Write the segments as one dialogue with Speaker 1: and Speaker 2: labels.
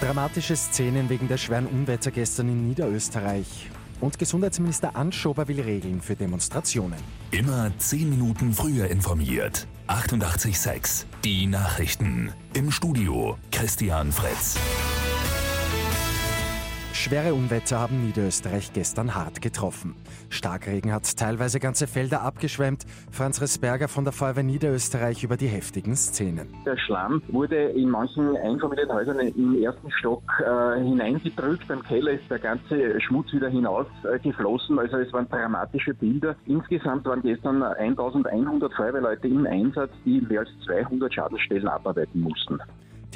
Speaker 1: Dramatische Szenen wegen der schweren Unwetter gestern in Niederösterreich. Und Gesundheitsminister Anschober will Regeln für Demonstrationen.
Speaker 2: Immer 10 Minuten früher informiert. 88.6 Die Nachrichten. Im Studio Christian Fritz.
Speaker 1: Schwere Unwetter haben Niederösterreich gestern hart getroffen. Starkregen hat teilweise ganze Felder abgeschwemmt. Franz Resberger von der Feuerwehr Niederösterreich über die heftigen Szenen.
Speaker 3: Der Schlamm wurde in manchen Einfamilienhäusern im ersten Stock äh, hineingedrückt. Beim Keller ist der ganze Schmutz wieder hinausgeflossen. Äh, also es waren dramatische Bilder. Insgesamt waren gestern 1100 Feuerwehrleute im Einsatz, die mehr als 200 Schadensstellen abarbeiten mussten.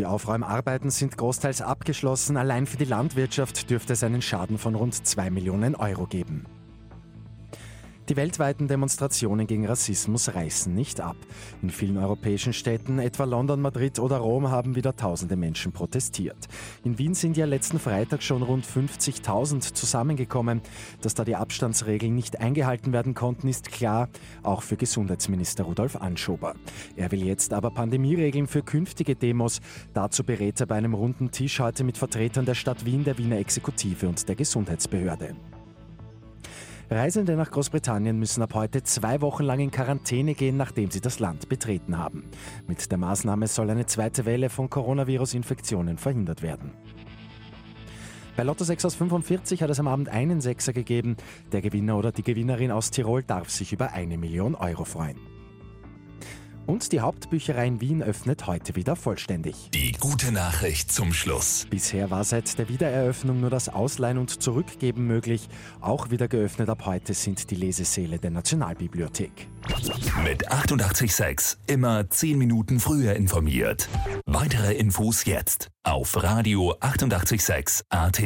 Speaker 1: Die Aufräumarbeiten sind großteils abgeschlossen. Allein für die Landwirtschaft dürfte es einen Schaden von rund 2 Millionen Euro geben. Die weltweiten Demonstrationen gegen Rassismus reißen nicht ab. In vielen europäischen Städten, etwa London, Madrid oder Rom, haben wieder tausende Menschen protestiert. In Wien sind ja letzten Freitag schon rund 50.000 zusammengekommen. Dass da die Abstandsregeln nicht eingehalten werden konnten, ist klar, auch für Gesundheitsminister Rudolf Anschober. Er will jetzt aber Pandemieregeln für künftige Demos. Dazu berät er bei einem runden Tisch heute mit Vertretern der Stadt Wien, der Wiener Exekutive und der Gesundheitsbehörde. Reisende nach Großbritannien müssen ab heute zwei Wochen lang in Quarantäne gehen, nachdem sie das Land betreten haben. Mit der Maßnahme soll eine zweite Welle von Coronavirus-Infektionen verhindert werden. Bei Lotto 6 aus 45 hat es am Abend einen Sechser gegeben. Der Gewinner oder die Gewinnerin aus Tirol darf sich über eine Million Euro freuen. Und die Hauptbücherei in Wien öffnet heute wieder vollständig.
Speaker 2: Die gute Nachricht zum Schluss.
Speaker 1: Bisher war seit der Wiedereröffnung nur das Ausleihen und Zurückgeben möglich. Auch wieder geöffnet ab heute sind die Lesesäle der Nationalbibliothek.
Speaker 2: Mit 886 immer 10 Minuten früher informiert. Weitere Infos jetzt auf Radio 886 AT.